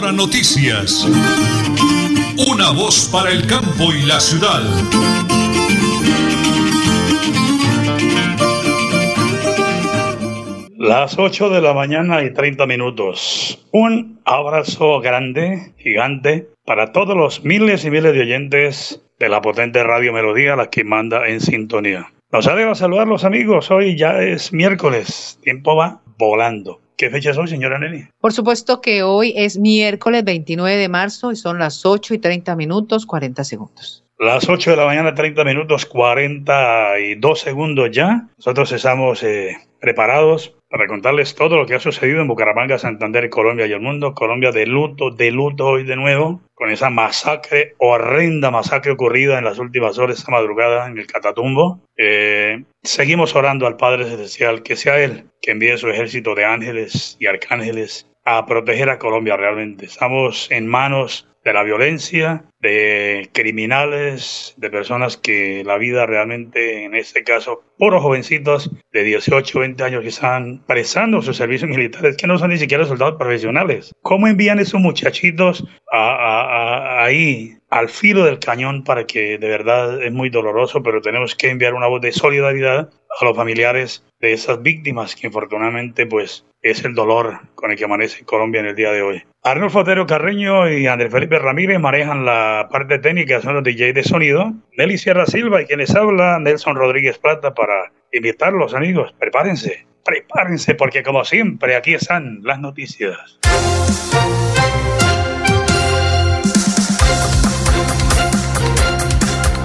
Noticias. Una voz para el campo y la ciudad. Las 8 de la mañana y 30 minutos. Un abrazo grande, gigante, para todos los miles y miles de oyentes de la potente Radio Melodía, la que manda en sintonía. Nos alegra saludar los amigos. Hoy ya es miércoles. Tiempo va volando. ¿Qué fecha es hoy, señora Nelly? Por supuesto que hoy es miércoles 29 de marzo y son las 8 y 30 minutos 40 segundos. Las 8 de la mañana, 30 minutos 42 segundos ya. Nosotros estamos eh, preparados para contarles todo lo que ha sucedido en Bucaramanga, Santander, Colombia y el mundo. Colombia de luto, de luto hoy de nuevo, con esa masacre, horrenda masacre ocurrida en las últimas horas, esta madrugada en el Catatumbo. Eh, seguimos orando al Padre Celestial, que sea Él que envíe su ejército de ángeles y arcángeles a proteger a Colombia realmente. Estamos en manos de la violencia, de criminales, de personas que la vida realmente, en este caso, puros jovencitos de 18, 20 años que están prestando sus servicios militares, que no son ni siquiera soldados profesionales. ¿Cómo envían esos muchachitos ahí al filo del cañón para que de verdad es muy doloroso, pero tenemos que enviar una voz de solidaridad a los familiares de esas víctimas que infortunadamente pues es el dolor con el que amanece Colombia en el día de hoy. Arnold Fotero Carreño y Andrés Felipe Ramírez manejan la parte técnica, son los DJ de sonido. Nelly Sierra Silva y quienes habla, Nelson Rodríguez Plata para invitarlos amigos. Prepárense, prepárense porque como siempre aquí están las noticias.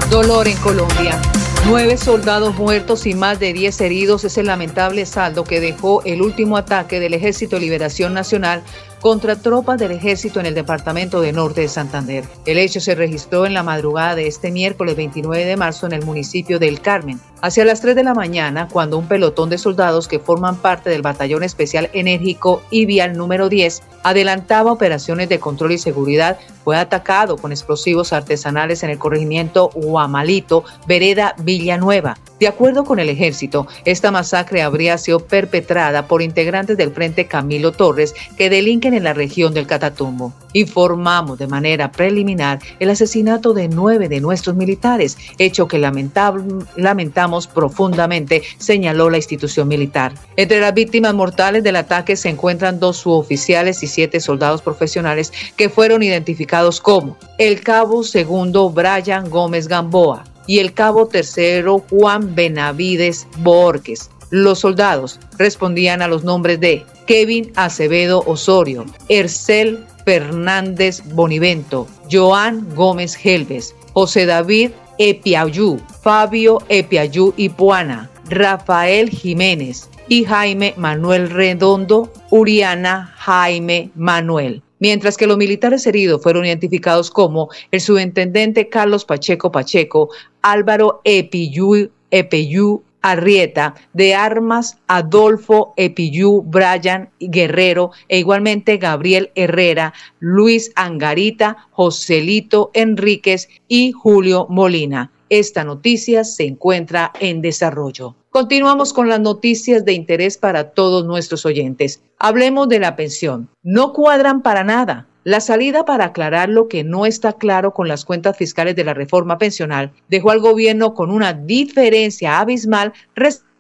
Dolor en Colombia. Nueve soldados muertos y más de diez heridos es el lamentable saldo que dejó el último ataque del Ejército Liberación Nacional contra tropas del ejército en el departamento de Norte de Santander. El hecho se registró en la madrugada de este miércoles 29 de marzo en el municipio del Carmen. Hacia las 3 de la mañana, cuando un pelotón de soldados que forman parte del Batallón Especial Enérgico y Vial número 10 adelantaba operaciones de control y seguridad, fue atacado con explosivos artesanales en el corregimiento Huamalito, vereda Villanueva. De acuerdo con el ejército, esta masacre habría sido perpetrada por integrantes del Frente Camilo Torres que delinquen en la región del Catatumbo. Informamos de manera preliminar el asesinato de nueve de nuestros militares, hecho que lamentamos profundamente, señaló la institución militar. Entre las víctimas mortales del ataque se encuentran dos suboficiales y siete soldados profesionales que fueron identificados como el cabo segundo Brian Gómez Gamboa, y el cabo tercero Juan Benavides Borges. Los soldados respondían a los nombres de Kevin Acevedo Osorio, Ercel Fernández Bonivento, Joan Gómez Helves, José David Epiayú, Fabio Epiayú Ipuana, Rafael Jiménez y Jaime Manuel Redondo, Uriana Jaime Manuel mientras que los militares heridos fueron identificados como el subintendente Carlos Pacheco Pacheco, Álvaro Epiyú, Epeyú Arrieta, de Armas Adolfo Epiyú Brian Guerrero e igualmente Gabriel Herrera, Luis Angarita, Joselito Enríquez y Julio Molina. Esta noticia se encuentra en desarrollo. Continuamos con las noticias de interés para todos nuestros oyentes. Hablemos de la pensión. No cuadran para nada. La salida para aclarar lo que no está claro con las cuentas fiscales de la reforma pensional dejó al gobierno con una diferencia abismal respecto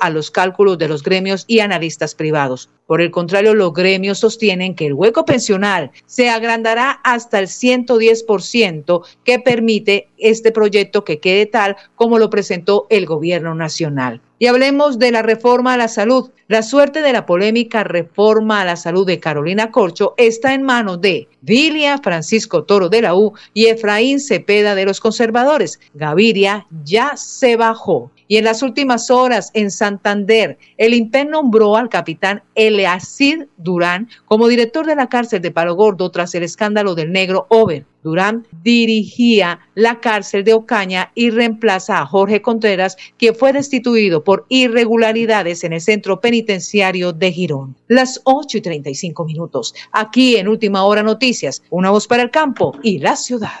a los cálculos de los gremios y analistas privados. Por el contrario, los gremios sostienen que el hueco pensional se agrandará hasta el 110% que permite este proyecto que quede tal como lo presentó el gobierno nacional. Y hablemos de la reforma a la salud. La suerte de la polémica reforma a la salud de Carolina Corcho está en manos de Dilia Francisco Toro de la U y Efraín Cepeda de los conservadores. Gaviria ya se bajó. Y en las últimas horas en Santander, el INPEN nombró al capitán Eleazid Durán como director de la cárcel de Palo Gordo tras el escándalo del negro Over. Durán dirigía la cárcel de Ocaña y reemplaza a Jorge Contreras, quien fue destituido por irregularidades en el centro penitenciario de Girón. Las 8 y 35 minutos. Aquí en Última Hora Noticias, una voz para el campo y la ciudad.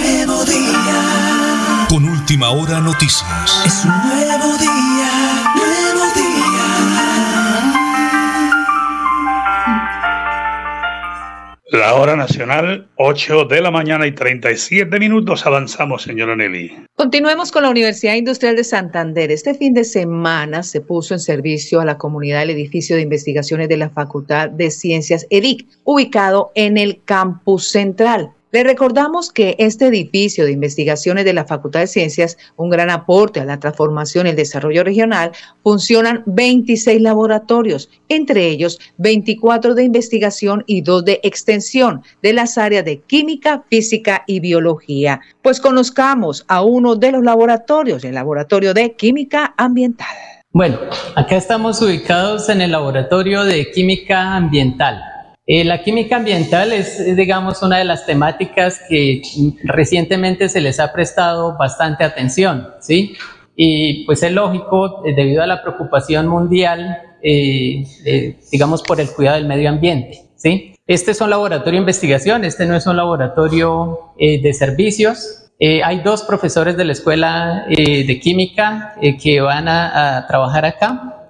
día. Con última hora noticias. Es un nuevo día, nuevo día. La hora nacional, 8 de la mañana y 37 minutos. Avanzamos, señora Nelly. Continuemos con la Universidad Industrial de Santander. Este fin de semana se puso en servicio a la comunidad el edificio de investigaciones de la Facultad de Ciencias EDIC, ubicado en el campus central. Le recordamos que este edificio de investigaciones de la Facultad de Ciencias, un gran aporte a la transformación y el desarrollo regional, funcionan 26 laboratorios, entre ellos 24 de investigación y 2 de extensión de las áreas de química, física y biología. Pues conozcamos a uno de los laboratorios, el laboratorio de química ambiental. Bueno, acá estamos ubicados en el laboratorio de química ambiental. Eh, la química ambiental es, digamos, una de las temáticas que recientemente se les ha prestado bastante atención, ¿sí? Y pues es lógico, eh, debido a la preocupación mundial, eh, digamos, por el cuidado del medio ambiente, ¿sí? Este es un laboratorio de investigación, este no es un laboratorio de servicios. hay dos profesores de la Escuela de Química que van a, a trabajar acá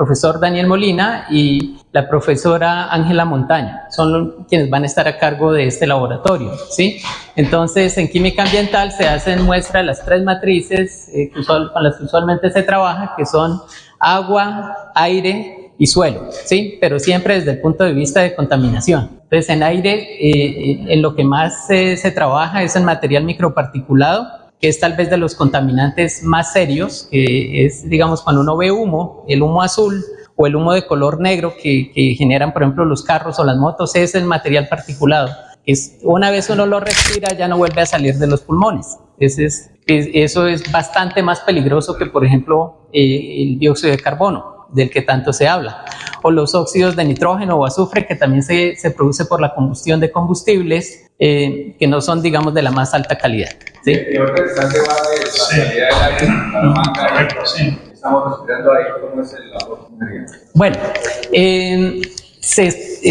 profesor Daniel Molina y la profesora Ángela Montaña. Son quienes van a estar a cargo de este laboratorio. ¿sí? Entonces, en química ambiental se hacen muestra las tres matrices eh, con las que usualmente se trabaja, que son agua, aire y suelo, ¿sí? pero siempre desde el punto de vista de contaminación. Entonces, en aire, eh, eh, en lo que más se trabaja es en material microparticulado, que es tal vez de los contaminantes más serios, que es, digamos, cuando uno ve humo, el humo azul o el humo de color negro que, generan, por ejemplo, los carros o las motos, es el material particulado. Es, una vez uno lo respira, ya no vuelve a salir de los pulmones. Ese es, eso es bastante más peligroso que, por ejemplo, eh, el dióxido de carbono, del que tanto se habla, o los óxidos de nitrógeno o azufre, que también se, se produce por la combustión de combustibles, eh, que no son, digamos, de la más alta calidad. ¿sí? Estamos respirando ahí, ¿cómo es el Bueno, eh, se,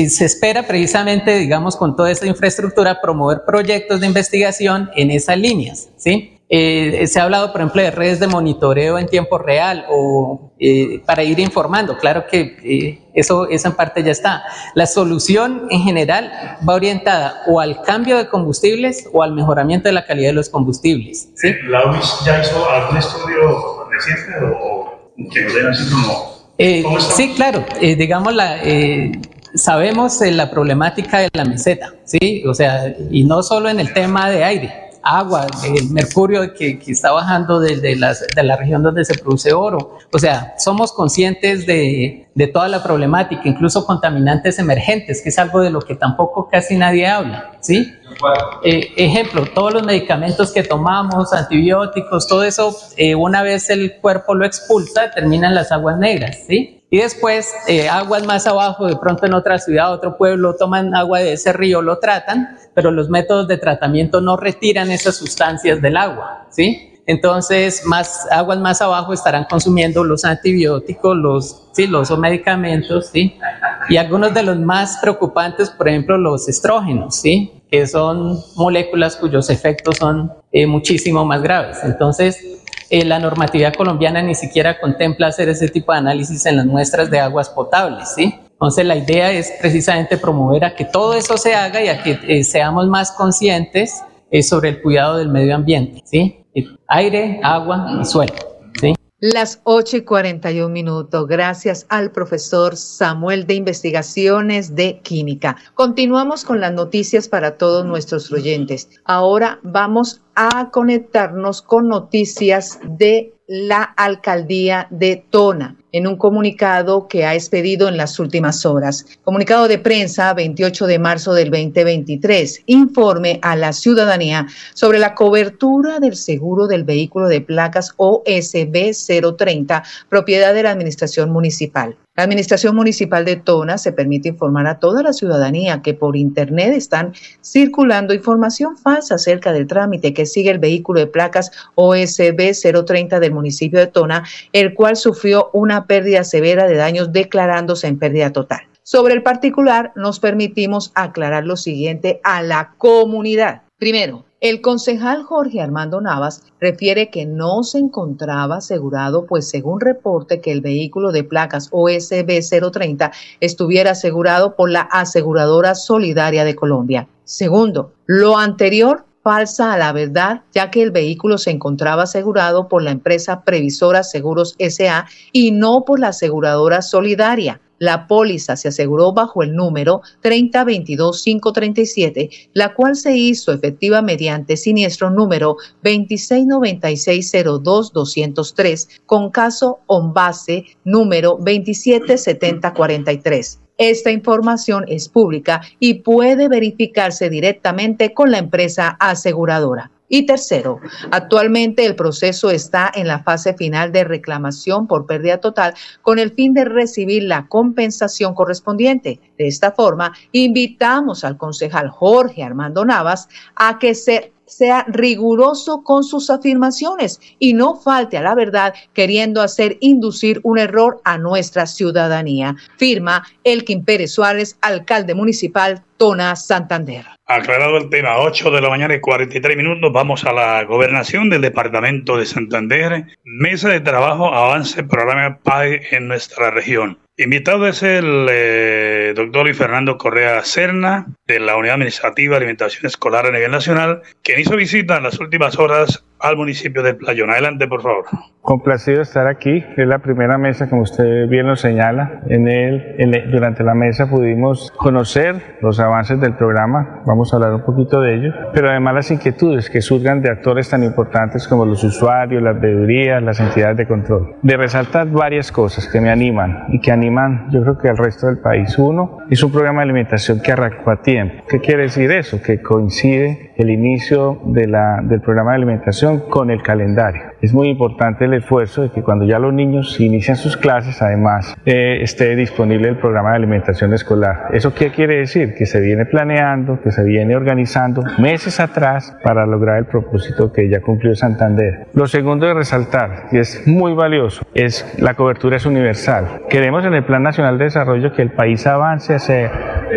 se, espera precisamente, digamos, con toda esta infraestructura, promover proyectos de investigación en esas líneas, ¿sí? Eh, se ha hablado, por ejemplo, de redes de monitoreo en tiempo real o eh, para ir informando. Claro que eh, eso, eso en parte ya está. La solución en general va orientada o al cambio de combustibles o al mejoramiento de la calidad de los combustibles. ¿sí? ¿La UIS ya hizo algún estudio o, que nos den así como... sí, claro. digamos, la, sabemos la problemática de la meseta, ¿sí? O sea, y no solo en el tema de aire agua, el mercurio que, está bajando de, de, de, la región donde se produce oro. O sea, somos conscientes de, de toda la problemática, incluso contaminantes emergentes, que es algo de lo que tampoco casi nadie habla, ¿sí? Eh, ejemplo, todos los medicamentos que tomamos, antibióticos, todo eso, eh, una vez el cuerpo lo expulsa, terminan las aguas negras, ¿sí? Y después, eh, aguas más abajo, de pronto en otra ciudad, otro pueblo, toman agua de ese río, lo tratan, pero los métodos de tratamiento no retiran esas sustancias del agua, ¿sí? Entonces, más aguas más abajo estarán consumiendo los antibióticos, los, sí, los medicamentos, ¿sí? Y algunos de los más preocupantes, por ejemplo, los estrógenos, ¿sí? Que son moléculas cuyos efectos son eh, muchísimo más graves. Entonces, eh, la normatividad colombiana ni siquiera contempla hacer ese tipo de análisis en las muestras de aguas potables, ¿sí? Entonces la idea es precisamente promover a que todo eso se haga y a que eh, seamos más conscientes eh, sobre el cuidado del medio ambiente, ¿sí? Aire, agua y suelo. Las 8 y 41 minutos. Gracias al profesor Samuel de Investigaciones de Química. Continuamos con las noticias para todos nuestros oyentes. Ahora vamos a conectarnos con noticias de la alcaldía de Tona en un comunicado que ha expedido en las últimas horas. Comunicado de prensa 28 de marzo del 2023. Informe a la ciudadanía sobre la cobertura del seguro del vehículo de placas OSB 030, propiedad de la Administración Municipal. La Administración Municipal de Tona se permite informar a toda la ciudadanía que por Internet están circulando información falsa acerca del trámite que sigue el vehículo de placas OSB 030 del municipio de Tona, el cual sufrió una pérdida severa de daños declarándose en pérdida total. Sobre el particular, nos permitimos aclarar lo siguiente a la comunidad. Primero, el concejal Jorge Armando Navas refiere que no se encontraba asegurado, pues según reporte que el vehículo de placas OSB 030 estuviera asegurado por la aseguradora solidaria de Colombia. Segundo, lo anterior falsa a la verdad, ya que el vehículo se encontraba asegurado por la empresa Previsora Seguros SA y no por la aseguradora solidaria. La póliza se aseguró bajo el número 3022537, la cual se hizo efectiva mediante siniestro número 269602203 con caso on base número 277043. Esta información es pública y puede verificarse directamente con la empresa aseguradora. Y tercero, actualmente el proceso está en la fase final de reclamación por pérdida total con el fin de recibir la compensación correspondiente. De esta forma, invitamos al concejal Jorge Armando Navas a que se sea riguroso con sus afirmaciones y no falte a la verdad queriendo hacer inducir un error a nuestra ciudadanía. Firma Elkin Pérez Suárez, alcalde municipal Tona Santander. Aclarado el tema, 8 de la mañana y 43 minutos, vamos a la gobernación del departamento de Santander. Mesa de trabajo, avance, programa PAE en nuestra región. Invitado es el eh, doctor Luis Fernando Correa Cerna, de la Unidad Administrativa de Alimentación Escolar a nivel nacional, quien hizo visita en las últimas horas al municipio de Playón. Adelante, por favor. Complacido estar aquí. Es la primera mesa, como usted bien lo señala. En él, durante la mesa pudimos conocer los avances del programa. Vamos a hablar un poquito de ello. Pero además las inquietudes que surgan de actores tan importantes como los usuarios, las veedurías, las entidades de control. De resaltar varias cosas que me animan y que animan, yo creo que al resto del país. Uno, es un programa de alimentación que arrancó a tiempo. ¿Qué quiere decir eso? Que coincide el inicio de la, del programa de alimentación con el calendario. Es muy importante el esfuerzo de que cuando ya los niños inician sus clases, además eh, esté disponible el programa de alimentación escolar. ¿Eso qué quiere decir? Que se viene planeando, que se viene organizando meses atrás para lograr el propósito que ya cumplió Santander. Lo segundo de resaltar, y es muy valioso, es la cobertura es universal. Queremos en el Plan Nacional de Desarrollo que el país avance hacia,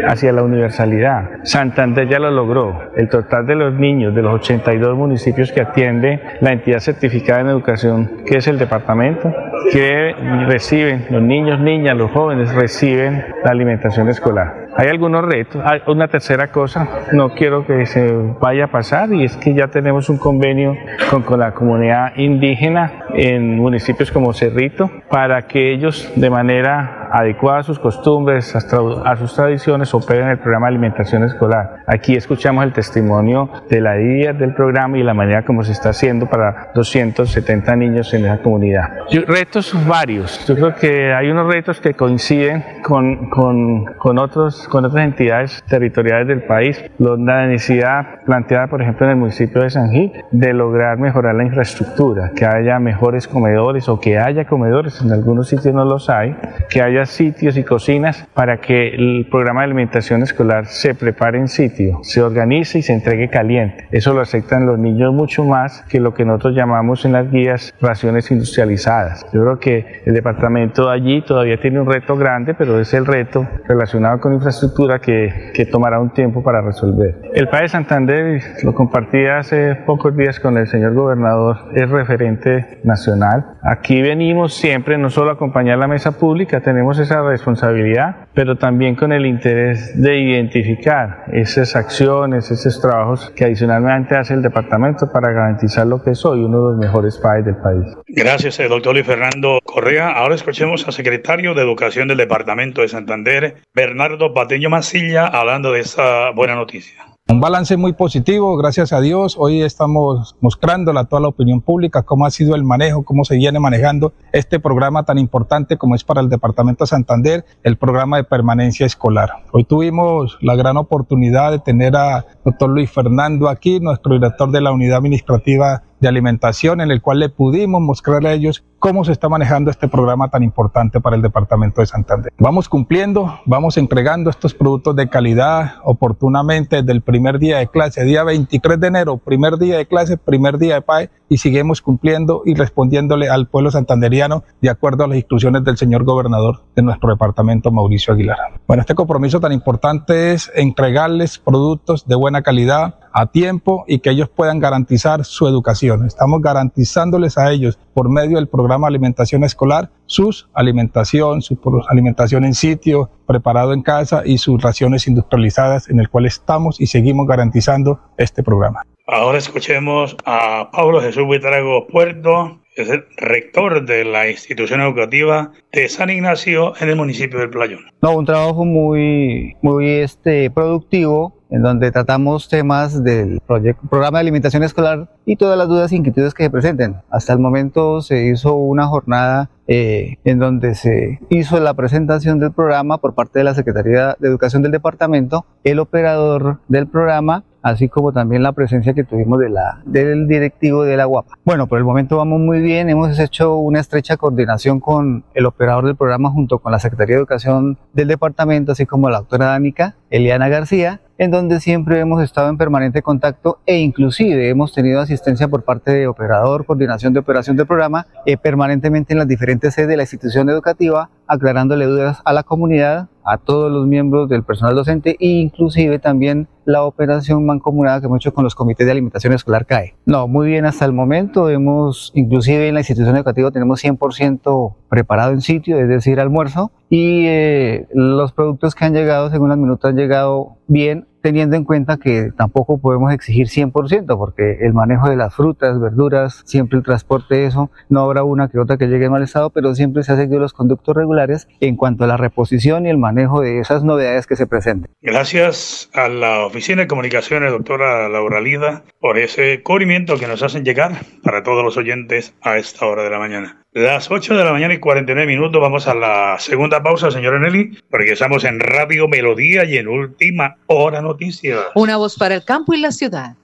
hacia la universalidad. Santander ya lo logró. El total de los niños de los 82 municipios que atiende la entidad certificada en educación, que es el departamento, que reciben los niños, niñas, los jóvenes reciben la alimentación escolar. Hay algunos retos. Hay una tercera cosa, no quiero que se vaya a pasar, y es que ya tenemos un convenio con, con la comunidad indígena en municipios como Cerrito para que ellos de manera adecuada a sus costumbres, a sus tradiciones, opera en el programa de alimentación escolar. Aquí escuchamos el testimonio de la guía del programa y la manera como se está haciendo para 270 niños en esa comunidad. retos varios. Yo creo que hay unos retos que coinciden con, con, con, otros, con otras entidades territoriales del país. La necesidad planteada, por ejemplo, en el municipio de San Gil, de lograr mejorar la infraestructura, que haya mejores comedores o que haya comedores, en algunos sitios no los hay, que haya sitios y cocinas para que el programa de alimentación escolar se prepare en sitio, se organice y se entregue caliente. Eso lo aceptan los niños mucho más que lo que nosotros llamamos en las guías raciones industrializadas. Yo creo que el departamento allí todavía tiene un reto grande, pero es el reto relacionado con infraestructura que, que tomará un tiempo para resolver. El país de Santander, lo compartí hace pocos días con el señor gobernador, es referente nacional. Aquí venimos siempre no solo a acompañar la mesa pública, tenemos esa responsabilidad, pero también con el interés de identificar esas acciones, esos trabajos que adicionalmente hace el departamento para garantizar lo que es hoy uno de los mejores países del país. Gracias, eh, doctor Luis Fernando Correa. Ahora escuchemos al secretario de Educación del Departamento de Santander, Bernardo Pateño Masilla, hablando de esa buena noticia. Un balance muy positivo, gracias a Dios. Hoy estamos mostrando a toda la opinión pública cómo ha sido el manejo, cómo se viene manejando este programa tan importante como es para el Departamento de Santander, el programa de permanencia escolar. Hoy tuvimos la gran oportunidad de tener a doctor Luis Fernando aquí, nuestro director de la unidad administrativa de alimentación en el cual le pudimos mostrarle a ellos cómo se está manejando este programa tan importante para el departamento de Santander. Vamos cumpliendo, vamos entregando estos productos de calidad oportunamente desde el primer día de clase, día 23 de enero, primer día de clase, primer día de PAE y seguimos cumpliendo y respondiéndole al pueblo santanderiano de acuerdo a las instrucciones del señor gobernador de nuestro departamento, Mauricio Aguilar. Bueno, este compromiso tan importante es entregarles productos de buena calidad a tiempo y que ellos puedan garantizar su educación. Estamos garantizándoles a ellos por medio del programa alimentación escolar sus alimentación, su alimentación en sitio, preparado en casa y sus raciones industrializadas en el cual estamos y seguimos garantizando este programa. Ahora escuchemos a Pablo Jesús Buitrago Puerto, es el rector de la institución educativa de San Ignacio en el municipio del Playón. No, un trabajo muy, muy este, productivo en donde tratamos temas del proyecto, programa de alimentación escolar y todas las dudas e inquietudes que se presenten. Hasta el momento se hizo una jornada eh, en donde se hizo la presentación del programa por parte de la Secretaría de Educación del departamento, el operador del programa así como también la presencia que tuvimos de la, del directivo de la Guapa. Bueno, por el momento vamos muy bien, hemos hecho una estrecha coordinación con el operador del programa junto con la Secretaría de Educación del departamento, así como la doctora Dánica, Eliana García, en donde siempre hemos estado en permanente contacto e inclusive hemos tenido asistencia por parte de operador, coordinación de operación del programa, eh, permanentemente en las diferentes sedes de la institución educativa, aclarándole dudas a la comunidad, a todos los miembros del personal docente e inclusive también la operación mancomunada que hemos hecho con los comités de alimentación escolar CAE. No, muy bien hasta el momento, hemos, inclusive en la institución educativa tenemos 100% preparado en sitio, es decir, almuerzo, y eh, los productos que han llegado, según las minutos, han llegado bien teniendo en cuenta que tampoco podemos exigir 100%, porque el manejo de las frutas, verduras, siempre el transporte, eso, no habrá una que otra que llegue en mal estado, pero siempre se ha seguido los conductos regulares en cuanto a la reposición y el manejo de esas novedades que se presenten. Gracias a la Oficina de Comunicaciones, doctora Laura Lida, por ese cubrimiento que nos hacen llegar para todos los oyentes a esta hora de la mañana. Las 8 de la mañana y 49 minutos, vamos a la segunda pausa, señora Nelly, porque estamos en Radio Melodía y en Última Hora Noticias. Una voz para el campo y la ciudad.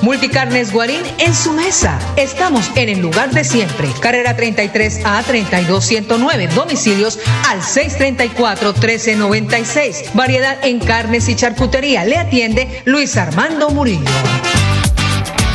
Multicarnes Guarín en su mesa. Estamos en el lugar de siempre. Carrera 33 a 32109. Domicilios al 634 1396. Variedad en carnes y charcutería. Le atiende Luis Armando Murillo.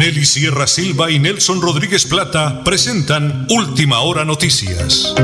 Nelly Sierra Silva y Nelson Rodríguez Plata presentan Última Hora Noticias.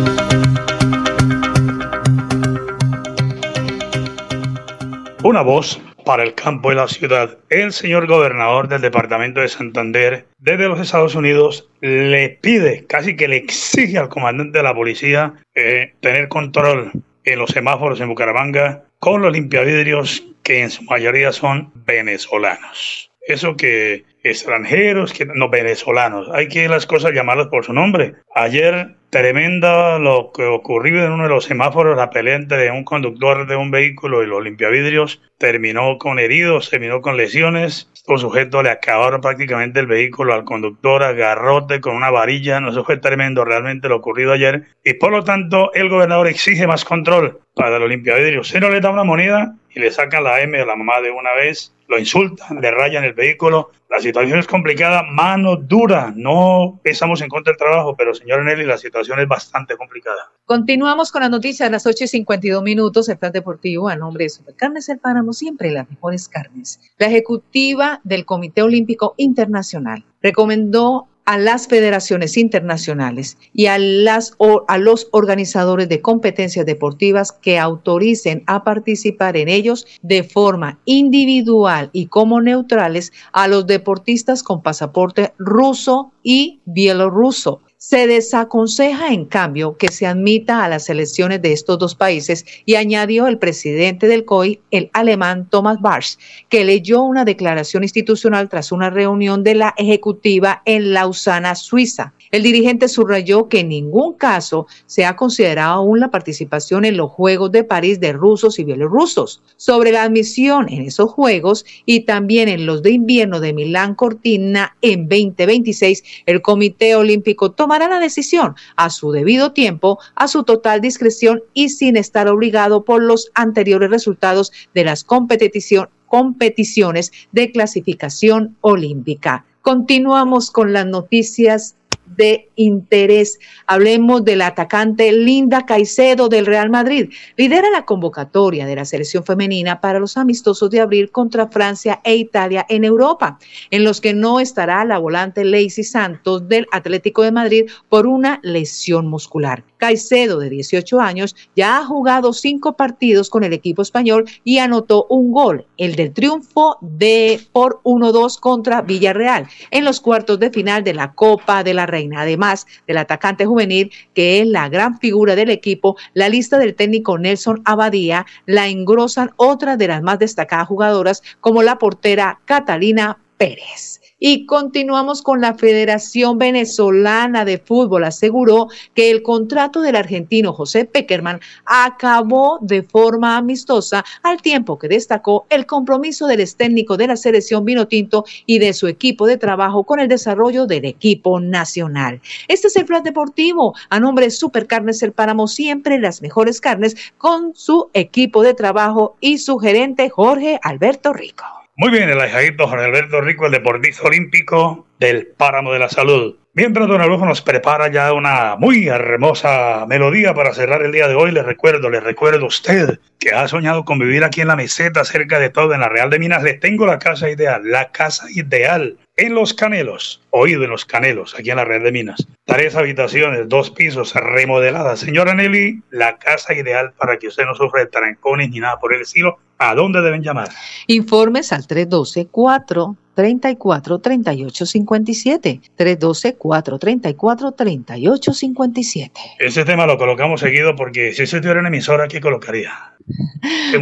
Una voz para el campo y la ciudad. El señor gobernador del departamento de Santander, desde los Estados Unidos, le pide, casi que le exige al comandante de la policía eh, tener control en los semáforos en Bucaramanga con los limpiavidrios que en su mayoría son venezolanos. Eso que extranjeros, no venezolanos. Hay que las cosas llamarlas por su nombre. Ayer, tremenda lo que ocurrió en uno de los semáforos, la pelea entre un conductor de un vehículo y los limpiavidrios, terminó con heridos, terminó con lesiones. Estos sujetos le acabaron prácticamente el vehículo al conductor a garrote con una varilla. No, eso fue tremendo realmente lo ocurrido ayer. Y por lo tanto, el gobernador exige más control para los limpiavidrios. Si no le da una moneda y le sacan la M a la mamá de una vez, lo insultan, le rayan el vehículo. La situación es complicada, mano dura. No estamos en contra del trabajo, pero señor Nelly, la situación es bastante complicada. Continuamos con las noticias a las 8 y 52 minutos. El plan deportivo a nombre de Supercarnes El Páramo, siempre las mejores carnes. La ejecutiva del Comité Olímpico Internacional recomendó a las federaciones internacionales y a, las, o, a los organizadores de competencias deportivas que autoricen a participar en ellos de forma individual y como neutrales a los deportistas con pasaporte ruso y bielorruso se desaconseja, en cambio, que se admita a las elecciones de estos dos países y añadió el presidente del COI, el alemán Thomas Barsch, que leyó una declaración institucional tras una reunión de la ejecutiva en Lausana, Suiza. El dirigente subrayó que en ningún caso se ha considerado aún la participación en los Juegos de París de rusos y bielorrusos. Sobre la admisión en esos Juegos y también en los de invierno de Milán Cortina en 2026, el Comité Olímpico tomará la decisión a su debido tiempo, a su total discreción y sin estar obligado por los anteriores resultados de las competiciones de clasificación olímpica. Continuamos con las noticias de interés. Hablemos del atacante Linda Caicedo del Real Madrid. Lidera la convocatoria de la selección femenina para los amistosos de abril contra Francia e Italia en Europa, en los que no estará la volante Lacey Santos del Atlético de Madrid por una lesión muscular. Caicedo, de 18 años, ya ha jugado cinco partidos con el equipo español y anotó un gol, el del triunfo de por 1-2 contra Villarreal en los cuartos de final de la Copa de la Reina. Además del atacante juvenil, que es la gran figura del equipo, la lista del técnico Nelson Abadía la engrosan otras de las más destacadas jugadoras como la portera Catalina Pérez. Y continuamos con la Federación Venezolana de Fútbol. Aseguró que el contrato del argentino José Peckerman acabó de forma amistosa al tiempo que destacó el compromiso del ex de la selección Vinotinto y de su equipo de trabajo con el desarrollo del equipo nacional. Este es el plan deportivo a nombre de Supercarnes El Páramo, siempre las mejores carnes con su equipo de trabajo y su gerente Jorge Alberto Rico. Muy bien, el ahijadito Jorge Alberto Rico, el deportista olímpico del Páramo de la Salud. Mientras Don Araujo nos prepara ya una muy hermosa melodía para cerrar el día de hoy, les recuerdo, les recuerdo a usted que ha soñado con vivir aquí en la meseta, cerca de todo, en la Real de Minas, le tengo la casa ideal, la casa ideal en Los Canelos, oído en Los Canelos, aquí en la Real de Minas. Tres habitaciones, dos pisos, remodeladas. Señora Nelly, la casa ideal para que usted no sufra de trancones ni nada por el estilo. ¿A dónde deben llamar? Informes al 312 4 34 38 57 312 434 38 57 Ese tema lo colocamos seguido porque si se tuviera una emisora, ¿qué colocaría?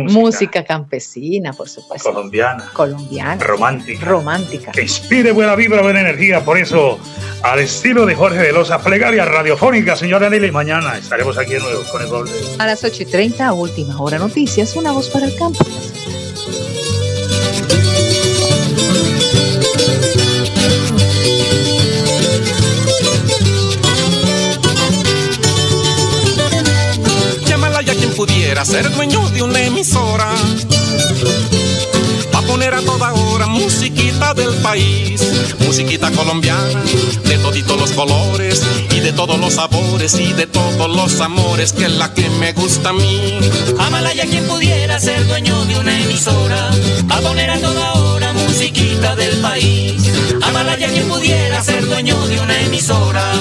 Música? campesina, por supuesto. Colombiana. Colombiana. Romántica. Romántica. Que inspire buena vibra, buena energía. Por eso, al estilo de Jorge Velosa, plegaria radiofónica, señora Nelly. Mañana estaremos aquí de nuevo con el gol A las 8 y 30, última hora noticias, una voz para el campo. Pudiera ser dueño de una emisora. Va a poner a toda hora musiquita del país, musiquita colombiana, de toditos los colores y de todos los sabores y de todos los amores, que es la que me gusta a mí. Amalaya quien pudiera ser dueño de una emisora, va a poner a toda hora musiquita del país. Amalaya quien pudiera ser dueño de una emisora.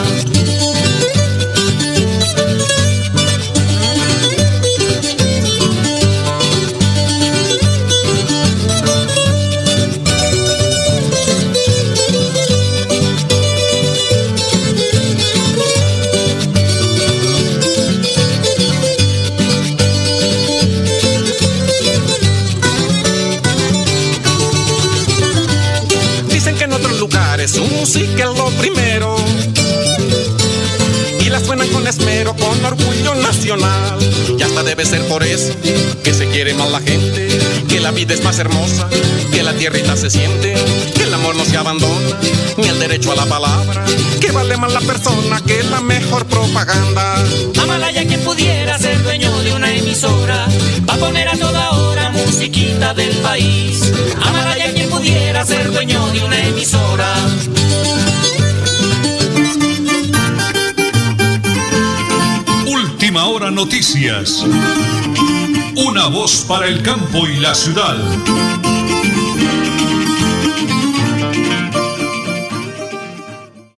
Su música es lo primero. Y la suenan con esmero, con orgullo nacional. Y hasta debe ser por eso que se quiere más la gente. Que la vida es más hermosa, que la tierrita se siente. Que el amor no se abandona, ni el derecho a la palabra. Que vale más la persona que la mejor propaganda. Amalaya quien pudiera ser dueño de una emisora. Va a poner a toda hora musiquita del país. Amalaya quien ser dueño de una emisora. Última hora noticias. Una voz para el campo y la ciudad.